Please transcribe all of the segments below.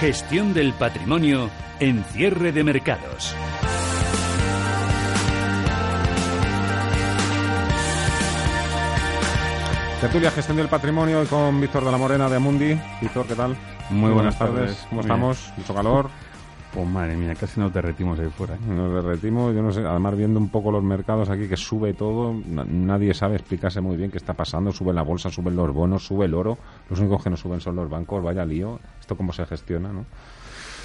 Gestión del patrimonio en cierre de mercados. Tertulia, gestión del patrimonio y con Víctor de la Morena de Amundi. Víctor, ¿qué tal? Muy buenas, tardes. ¿Cómo estamos? Mucho calor. Pues madre mía, casi nos derretimos ahí fuera. ¿eh? Nos derretimos, yo no sé, además viendo un poco los mercados aquí que sube todo, nadie sabe explicarse muy bien qué está pasando, sube la bolsa, suben los bonos, sube el oro, los únicos que no suben son los bancos, vaya lío, esto cómo se gestiona, ¿no?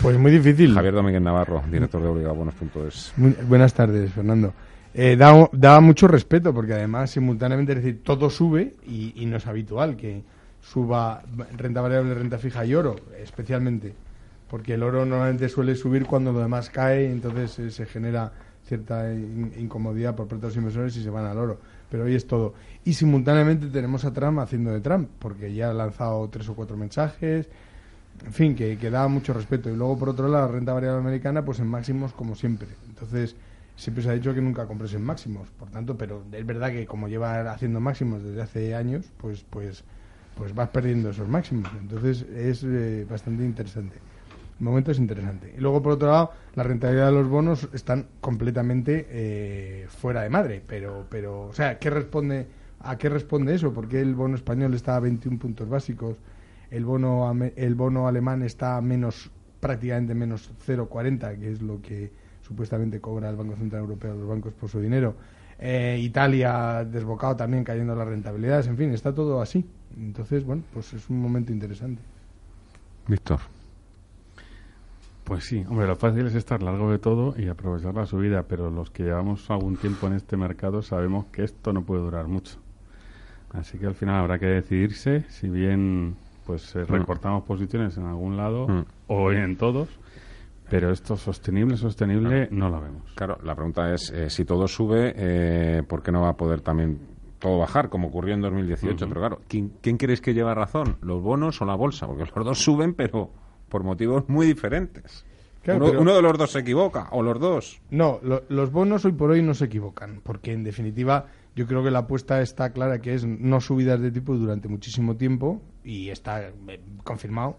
Pues muy difícil. Javier Domínguez Navarro, director de obligabonos.es. Buenas tardes, Fernando. Eh, da, mucho respeto porque además simultáneamente es decir todo sube y, no es habitual que suba renta variable, renta fija y oro, especialmente porque el oro normalmente suele subir cuando lo demás cae y entonces eh, se genera cierta incomodidad por parte de los inversores y se van al oro. Pero hoy es todo. Y simultáneamente tenemos a Trump haciendo de Trump, porque ya ha lanzado tres o cuatro mensajes, en fin, que, que da mucho respeto. Y luego, por otro lado, la renta variable americana, pues en máximos como siempre. Entonces, siempre se ha dicho que nunca compres en máximos, por tanto, pero es verdad que como lleva haciendo máximos desde hace años, pues pues pues vas perdiendo esos máximos. Entonces es eh, bastante interesante. El momento es interesante. Y luego, por otro lado, la rentabilidad de los bonos están completamente eh, fuera de madre. Pero, pero, o sea, ¿qué responde, ¿a qué responde eso? Porque el bono español está a 21 puntos básicos, el bono, el bono alemán está a menos, prácticamente menos 0,40, que es lo que supuestamente cobra el Banco Central Europeo a los bancos por su dinero. Eh, Italia desbocado también cayendo las rentabilidades, en fin, está todo así. Entonces, bueno, pues es un momento interesante. Víctor. Pues sí, hombre, lo fácil es estar largo de todo y aprovechar la subida, pero los que llevamos algún tiempo en este mercado sabemos que esto no puede durar mucho. Así que al final habrá que decidirse si bien pues eh, mm. recortamos posiciones en algún lado mm. o en todos pero esto sostenible, sostenible, no lo vemos. Claro, la pregunta es, eh, si todo sube, eh, ¿por qué no va a poder también todo bajar, como ocurrió en 2018? Pero claro, ¿quién, ¿quién creéis que lleva razón? ¿Los bonos o la bolsa? Porque los dos suben, pero por motivos muy diferentes. uno, de los dos se equivoca, o los dos. No, los bonos hoy por hoy no se equivocan, porque en definitiva yo creo que la apuesta está clara que es no subidas de tipo durante muchísimo tiempo, y está eh, confirmado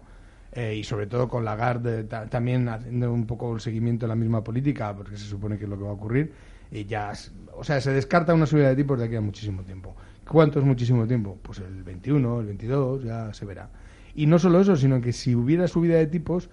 eh, y sobre todo con Lagarde también haciendo un poco el seguimiento de la misma política, porque se supone que es lo que va a ocurrir, y ya, o sea, se descarta una subida de tipos de aquí a muchísimo tiempo. ¿Cuánto es muchísimo tiempo? Pues el 21, el 22, ya se verá. Y no solo eso, sino que si hubiera subida de tipos,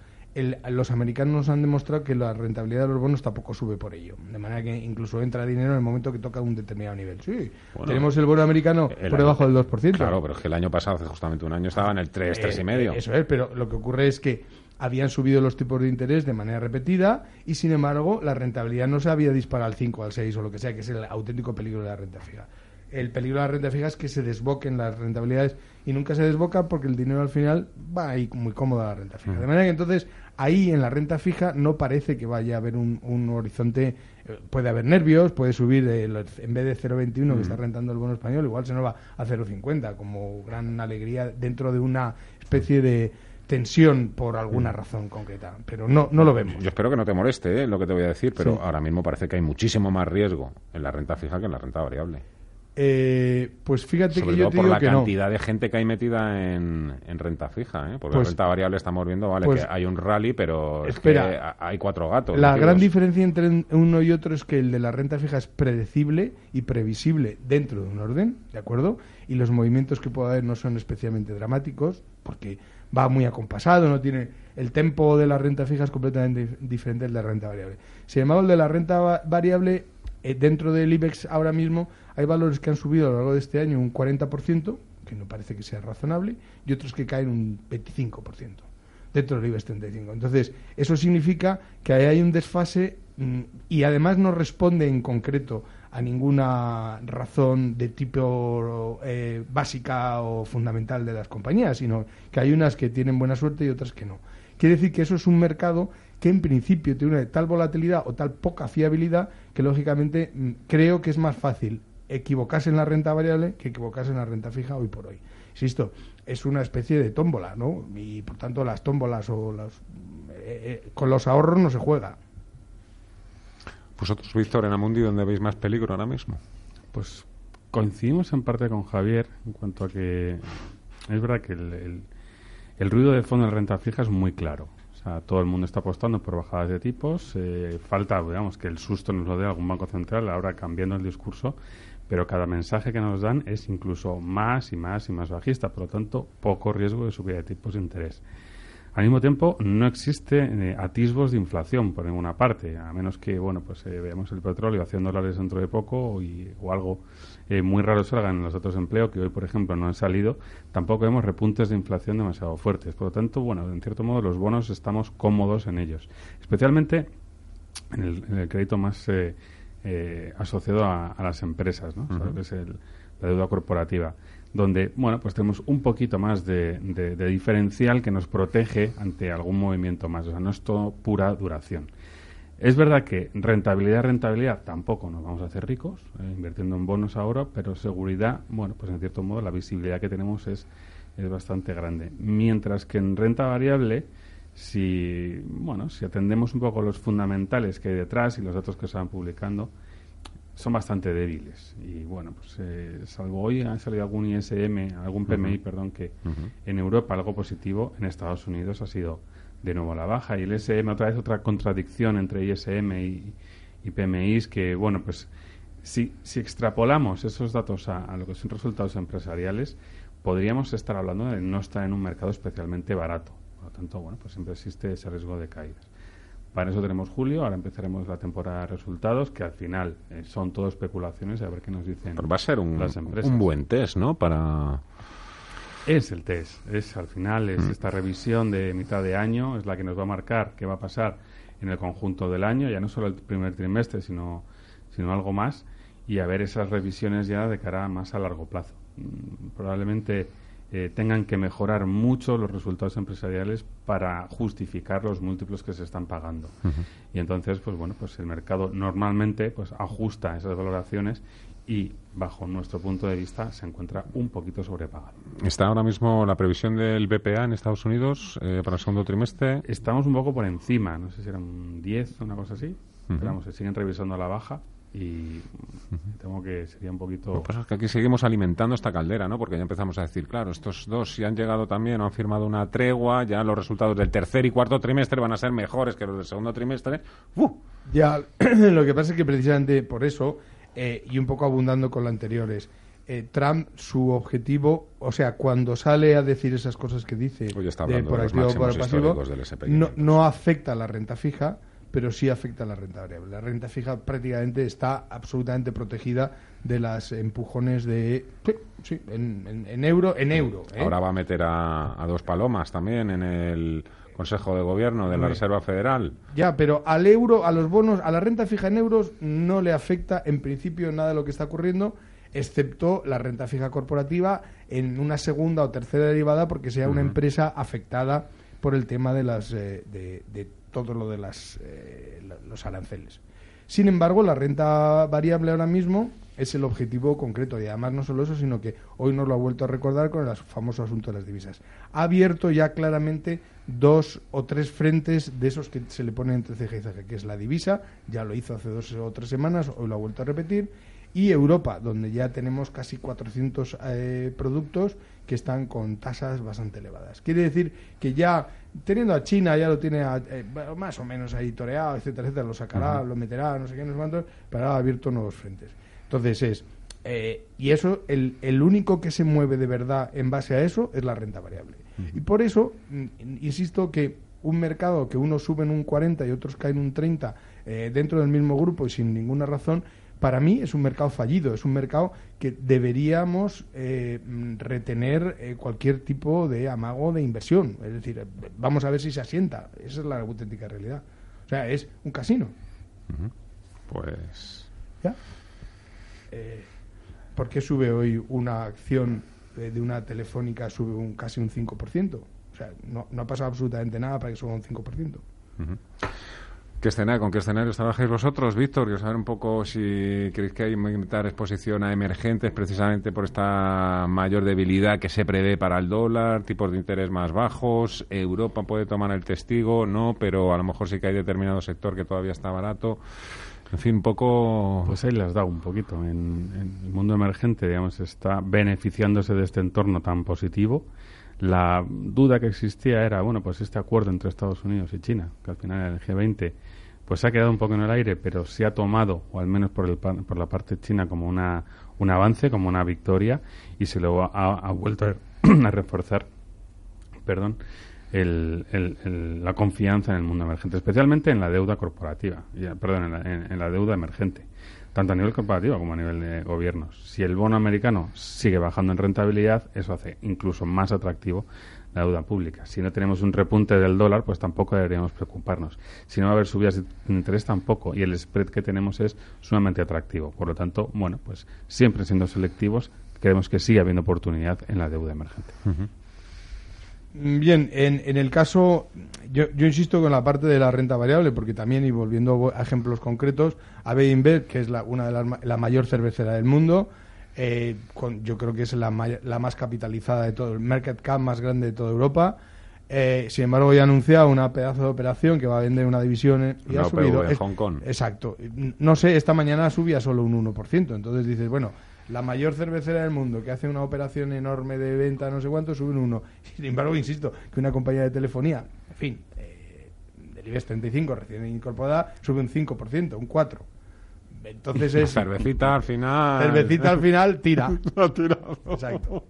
los americanos nos han demostrado que la rentabilidad de los bonos tampoco sube por ello. De manera que incluso entra dinero en el momento que toca un determinado nivel. Sí, tenemos el bono americano por debajo del 2%. Claro, pero es que el año pasado, hace justamente un año, estaba en el 3, 3,5. y medio. eso es, pero lo que ocurre es que habían subido los tipos de interés de manera repetida y, sin embargo, la rentabilidad no se había disparado al 5, al 6 o lo que sea, que es el auténtico peligro de la renta fija. El peligro de la renta fija es que se desboquen las rentabilidades y nunca se desboca porque el dinero al final va ahí muy cómodo a la renta fija. De manera que entonces ahí en la renta fija no parece que vaya a haber un, horizonte. Eh, puede haber nervios, puede subir en vez de 0,21 que está rentando el bono español, igual se nos va a 0,50 como gran alegría dentro de una especie de tensión por alguna razón concreta, pero no, no lo vemos. Yo espero que no te moleste ¿eh? lo que te voy a decir, pero ahora mismo parece que hay muchísimo más riesgo en la renta fija que en la renta variable. Eh, pues fíjate que yo te por la cantidad de gente que hay metida en, renta fija, ¿eh? porque la pues renta variable estamos viendo, vale, pues que hay un rally, pero espera, hay cuatro gatos. La gran diferencia entre uno y otro es que el de la renta fija es predecible y previsible dentro de un orden, ¿de acuerdo? Y los movimientos que puede haber no son especialmente dramáticos, porque va muy acompasado, no tiene el tempo de la renta fija es completamente diferente del de la renta variable. Sin embargo, el de la renta variable eh, dentro del IBEX ahora mismo hay valores que han subido a lo largo de este año un 40%, que no parece que sea razonable, y otros que caen un 25% dentro del IBEX 35. Entonces, eso significa que ahí hay un desfase mm, y además no responde en concreto a ninguna razón de tipo eh, básica o fundamental de las compañías, sino que hay unas que tienen buena suerte y otras que no. Quiere decir que eso es un mercado que en principio tiene una tal volatilidad o tal poca fiabilidad que lógicamente mm, creo que es más fácil equivocarse en la renta variable que equivocarse en la renta fija hoy por hoy. Insisto, es una especie de tómbola, ¿no? Y por tanto las tómbolas o las, eh, eh, con los ahorros no se juega. Vosotros, Víctor, en Amundi, ¿dónde veis más peligro ahora mismo? Pues coincidimos en parte con Javier en cuanto a que es verdad que el, el ruido de fondo de renta fija es muy claro todo el mundo está apostando por bajadas de tipos. Eh, falta, digamos, que el susto nos lo dé algún banco central ahora cambiando el discurso, pero cada mensaje que nos dan es incluso más y más y más bajista. Por lo tanto, poco riesgo de subida de tipos de interés. Al mismo tiempo, no existe eh, atisbos de inflación por ninguna parte, a menos que, bueno, pues eh, veamos el petróleo a 100 dólares dentro de poco y, o algo eh, muy raro salgan en los datos de empleo, que hoy, por ejemplo, no han salido. Tampoco vemos repuntes de inflación demasiado fuertes. Por lo tanto, bueno, en cierto modo, los bonos estamos cómodos en ellos. Especialmente en el, crédito más asociado a, las empresas, ¿no? es la deuda corporativa donde, bueno, pues tenemos un poquito más de, diferencial que nos protege ante algún movimiento más. O sea, no es todo pura duración. Es verdad que rentabilidad, rentabilidad, tampoco nos vamos a hacer ricos eh, invirtiendo en bonos ahora, pero seguridad, bueno, pues en cierto modo la visibilidad que tenemos es, es bastante grande. Mientras que en renta variable, si, bueno, si atendemos un poco los fundamentales que hay detrás y los datos que se van publicando, son bastante débiles. Y bueno, pues eh, salvo hoy ha salido algún ISM, algún PMI, perdón, que en Europa algo positivo, en Estados Unidos ha sido de nuevo a la baja. Y el ISM, otra vez, otra contradicción entre ISM y, y PMIs que, bueno, pues si, si extrapolamos esos datos a, a, lo que son resultados empresariales, podríamos estar hablando de no estar en un mercado especialmente barato. Por lo tanto, bueno, pues siempre existe ese riesgo de caídas. Para eso tenemos julio, ahora empezaremos la temporada de resultados, que al final eh, son todo especulaciones, a ver qué nos dicen Pero va a ser un, un buen test, ¿no? Para... Es el test, es al final es mm. esta revisión de mitad de año, es la que nos va a marcar qué va a pasar en el conjunto del año, ya no solo el primer trimestre, sino, sino algo más, y a ver esas revisiones ya de cara más a largo plazo. Mm, probablemente eh, tengan que mejorar mucho los resultados empresariales para justificar los múltiplos que se están pagando. Y entonces, pues bueno, pues el mercado normalmente pues ajusta esas valoraciones y bajo nuestro punto de vista se encuentra un poquito sobrepagado. ¿Está ahora mismo la previsión del BPA en Estados Unidos eh, para el segundo trimestre? Estamos un poco por encima, no sé si eran 10 o una cosa así, pero vamos, se siguen revisando a la baja y tengo que sería un poquito... Lo que pasa es que aquí seguimos alimentando esta caldera, ¿no? Porque ya empezamos a decir, claro, estos dos si han llegado también o han firmado una tregua, ya los resultados del tercer y cuarto trimestre van a ser mejores que los del segundo trimestre. Ya, lo que pasa es que precisamente por eso, eh, y un poco abundando con lo anterior, es... Eh, Trump, su objetivo, o sea, cuando sale a decir esas cosas que dice, de por activo por pasivo, no, no afecta a la renta fija, pero sí afecta a la renta variable. La renta fija prácticamente está absolutamente protegida de las empujones de sí, en, euro en euro. ¿eh? Ahora va a meter a, dos palomas también en el Consejo de Gobierno de la Reserva Federal. Ya, pero al euro, a los bonos, a la renta fija en euros no le afecta en principio nada de lo que está ocurriendo excepto la renta fija corporativa en una segunda o tercera derivada porque sea una empresa afectada por el tema de las eh, de todo lo de las, eh, los aranceles. Sin embargo, la renta variable ahora mismo es el objetivo concreto y además no solo eso, sino que hoy nos lo ha vuelto a recordar con el famoso asunto de las divisas. Ha abierto ya claramente dos o tres frentes de esos que se le ponen entre ceja y ceja, que es la divisa, ya lo hizo hace dos o tres semanas, hoy lo ha vuelto a repetir, y Europa, donde ya tenemos casi 400 eh, productos que están con tasas bastante elevadas. Quiere decir que ya teniendo a China, ya lo tiene eh, más o menos ahí toreado, etcétera, etcétera, lo sacará, lo meterá, no sé qué, no sé cuántos, pero ha abierto nuevos frentes. Entonces es, eh, y eso, el, el, único que se mueve de verdad en base a eso es la renta variable. Y por eso, mm, insisto que un mercado que uno sube en un 40 y otros caen un 30 eh, dentro del mismo grupo y sin ninguna razón, para mí es un mercado fallido, es un mercado que deberíamos eh, retener eh, cualquier tipo de amago de inversión. Es decir, eh, vamos a ver si se asienta. Esa es la auténtica realidad. O sea, es un casino. Pues. ¿Ya? ¿Por qué sube hoy una acción de una telefónica, sube un, casi un 5%? O sea, no, no ha pasado absolutamente nada para que suba un 5%. ¿Qué escenario, ¿Con qué escenarios trabajáis vosotros, Víctor? Quiero saber un poco si creéis que hay aumentar exposición a emergentes precisamente por esta mayor debilidad que se prevé para el dólar, tipos de interés más bajos, Europa puede tomar el testigo, no, pero a lo mejor sí que hay determinado sector que todavía está barato. En fin, un poco... Pues ahí las da un poquito. En, en el mundo emergente, digamos, está beneficiándose de este entorno tan positivo La duda que existía era, bueno, pues este acuerdo entre Estados Unidos y China, que al final era el G20, pues se ha quedado un poco en el aire, pero se ha tomado, o al menos por, el, por la parte china, como una, un avance, como una victoria, y se lo ha, vuelto a, reforzar perdón, el, la confianza en el mundo emergente, especialmente en la deuda corporativa, perdón, en la, deuda emergente, tanto a nivel corporativo como a nivel de gobiernos. Si el bono americano sigue bajando en rentabilidad, eso hace incluso más atractivo la deuda pública. Si no tenemos un repunte del dólar, pues tampoco deberíamos preocuparnos. Si no va a haber subidas de interés, tampoco. Y el spread que tenemos es sumamente atractivo. Por lo tanto, bueno, pues siempre siendo selectivos, creemos que sigue habiendo oportunidad en la deuda emergente. Bien, en, en, el caso, yo, yo, insisto con la parte de la renta variable, porque también, y volviendo a ejemplos concretos, AB InBev, que es la, una de las la mayor cervecera del mundo, eh, yo creo que es la, la, más capitalizada de todo, el market cap más grande de toda Europa. Eh, sin embargo, ya ha anunciado una pedazo de operación que va a vender una división y ha subido. En Hong Kong. Exacto. No sé, esta mañana subía solo un 1%. Entonces dices, bueno, la mayor cervecera del mundo que hace una operación enorme de venta, no sé cuánto, sube un 1. Sin embargo, insisto, que una compañía de telefonía, en fin, eh, del IBEX 35 recién incorporada, sube un 5%, un 4%. Entonces es. Cervecita al final. Cervecita al final tira. no tira. Exacto.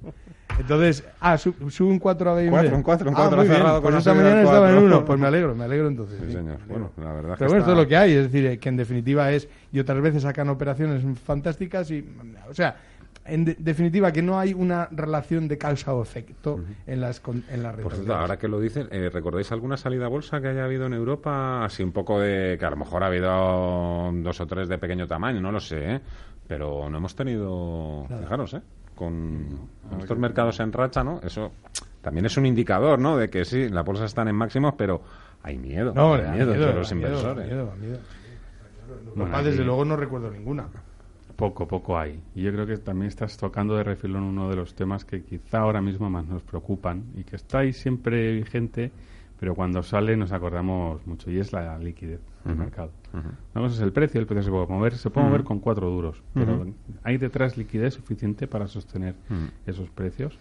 Entonces, ah, sube un 4 a BMB. 4, un 4, un 4 ah, cerrado. Pues esta mañana estaba en 1. Pues me alegro, me alegro entonces. Sí, señor. Bueno, la verdad Pero bueno, esto es lo que hay. Es decir, que en definitiva es. Y otras veces sacan operaciones fantásticas y. O sea, en definitiva, que no hay una relación de causa o efecto en las en la Por cierto, ahora que lo dicen, eh, ¿recordáis alguna salida a bolsa que haya habido en Europa? Así un poco de... que a lo mejor ha habido dos o tres de pequeño tamaño, no lo sé, ¿eh? Pero no hemos tenido... Fijaros, ¿eh? Con estos mercados en racha, ¿no? Eso también es un indicador, ¿no? De que sí, las bolsas están en máximos, pero hay miedo. No, hay miedo, de los inversores. Miedo, miedo. desde luego, no recuerdo ninguna. Poco, poco hay. Y yo creo que también estás tocando de refilón uno de los temas que quizá ahora mismo más nos preocupan y que está ahí siempre vigente, pero cuando sale nos acordamos mucho, y es la liquidez del mercado. Una cosa es el precio, el precio se puede mover, se puede mover con cuatro duros, pero hay detrás liquidez suficiente para sostener esos precios.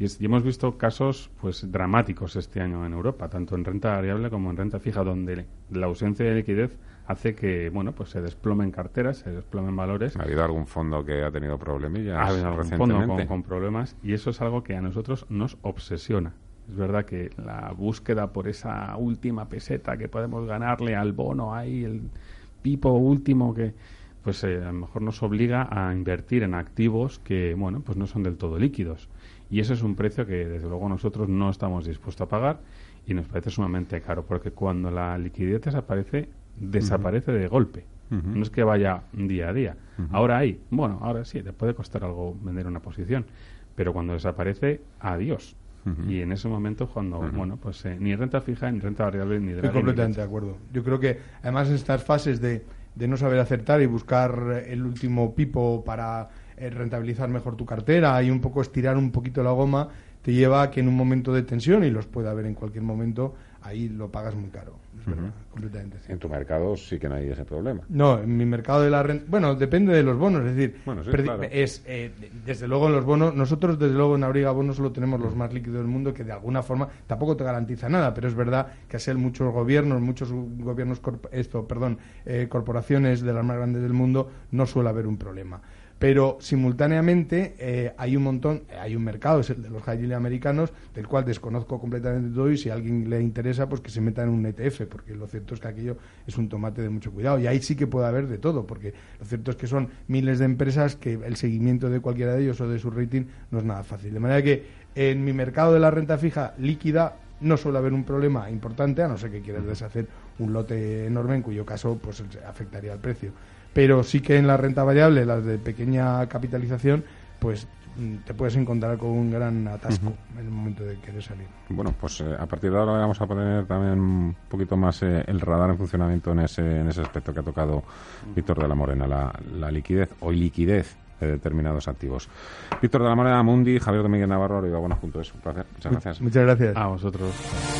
Y, y, hemos visto casos pues dramáticos este año en Europa, tanto en renta variable como en renta fija, donde la ausencia de liquidez hace que bueno pues se desplomen carteras, se desplomen valores. ¿Ha habido algún fondo que ha tenido problemillas ha habido algún fondo con, problemas y eso es algo que a nosotros nos obsesiona. Es verdad que la búsqueda por esa última peseta que podemos ganarle al bono ahí, el pipo último que pues eh, a lo mejor nos obliga a invertir en activos que bueno pues no son del todo líquidos y eso es un precio que desde luego nosotros no estamos dispuestos a pagar y nos parece sumamente caro porque cuando la liquidez desaparece desaparece de golpe. No es que vaya día a día. Ahora hay, bueno, ahora sí, te puede costar algo vender una posición, pero cuando desaparece, adiós. Y en ese momento cuando, bueno, pues eh, ni renta fija, ni renta variable, ni de Estoy completamente de acuerdo. Yo creo que además en estas fases de, de no saber acertar y buscar el último pipo para rentabilizar mejor tu cartera y un poco estirar un poquito la goma, te lleva a que en un momento de tensión, y los puede haber en cualquier momento, ahí lo pagas muy caro. completamente. En tu mercado sí que no hay ese problema. No, en mi mercado de la renta. Bueno, depende de los bonos. Es decir, bueno, es eh, desde luego en los bonos. Nosotros, desde luego, en Abriga Bonos solo tenemos los más líquidos del mundo que de alguna forma tampoco te garantiza nada. Pero es verdad que ser muchos gobiernos, muchos gobiernos, esto, perdón, eh, corporaciones de las más grandes del mundo, no suele haber un problema pero simultáneamente eh, hay un montón, hay un mercado, es el de los high americanos, del cual desconozco completamente todo y si a alguien le interesa, pues que se meta en un ETF, porque lo cierto es que aquello es un tomate de mucho cuidado y ahí sí que puede haber de todo, porque lo cierto es que son miles de empresas que el seguimiento de cualquiera de ellos o de su rating no es nada fácil. De manera que en mi mercado de la renta fija líquida no suele haber un problema importante, a no ser que quieras deshacer un lote enorme, en cuyo caso pues afectaría al precio pero sí que en la renta variable, las de pequeña capitalización, pues mm, te puedes encontrar con un gran atasco en el momento de querer salir. Bueno, pues eh, a partir de ahora vamos a poner también un poquito más eh, el radar en funcionamiento en ese, en ese aspecto que ha tocado Víctor de la Morena, la, la liquidez o liquidez de determinados activos. Víctor de la Morena, Mundi, Javier Domínguez Navarro, y bueno, junto a eso. Un placer. Muchas gracias. Muchas gracias. A vosotros.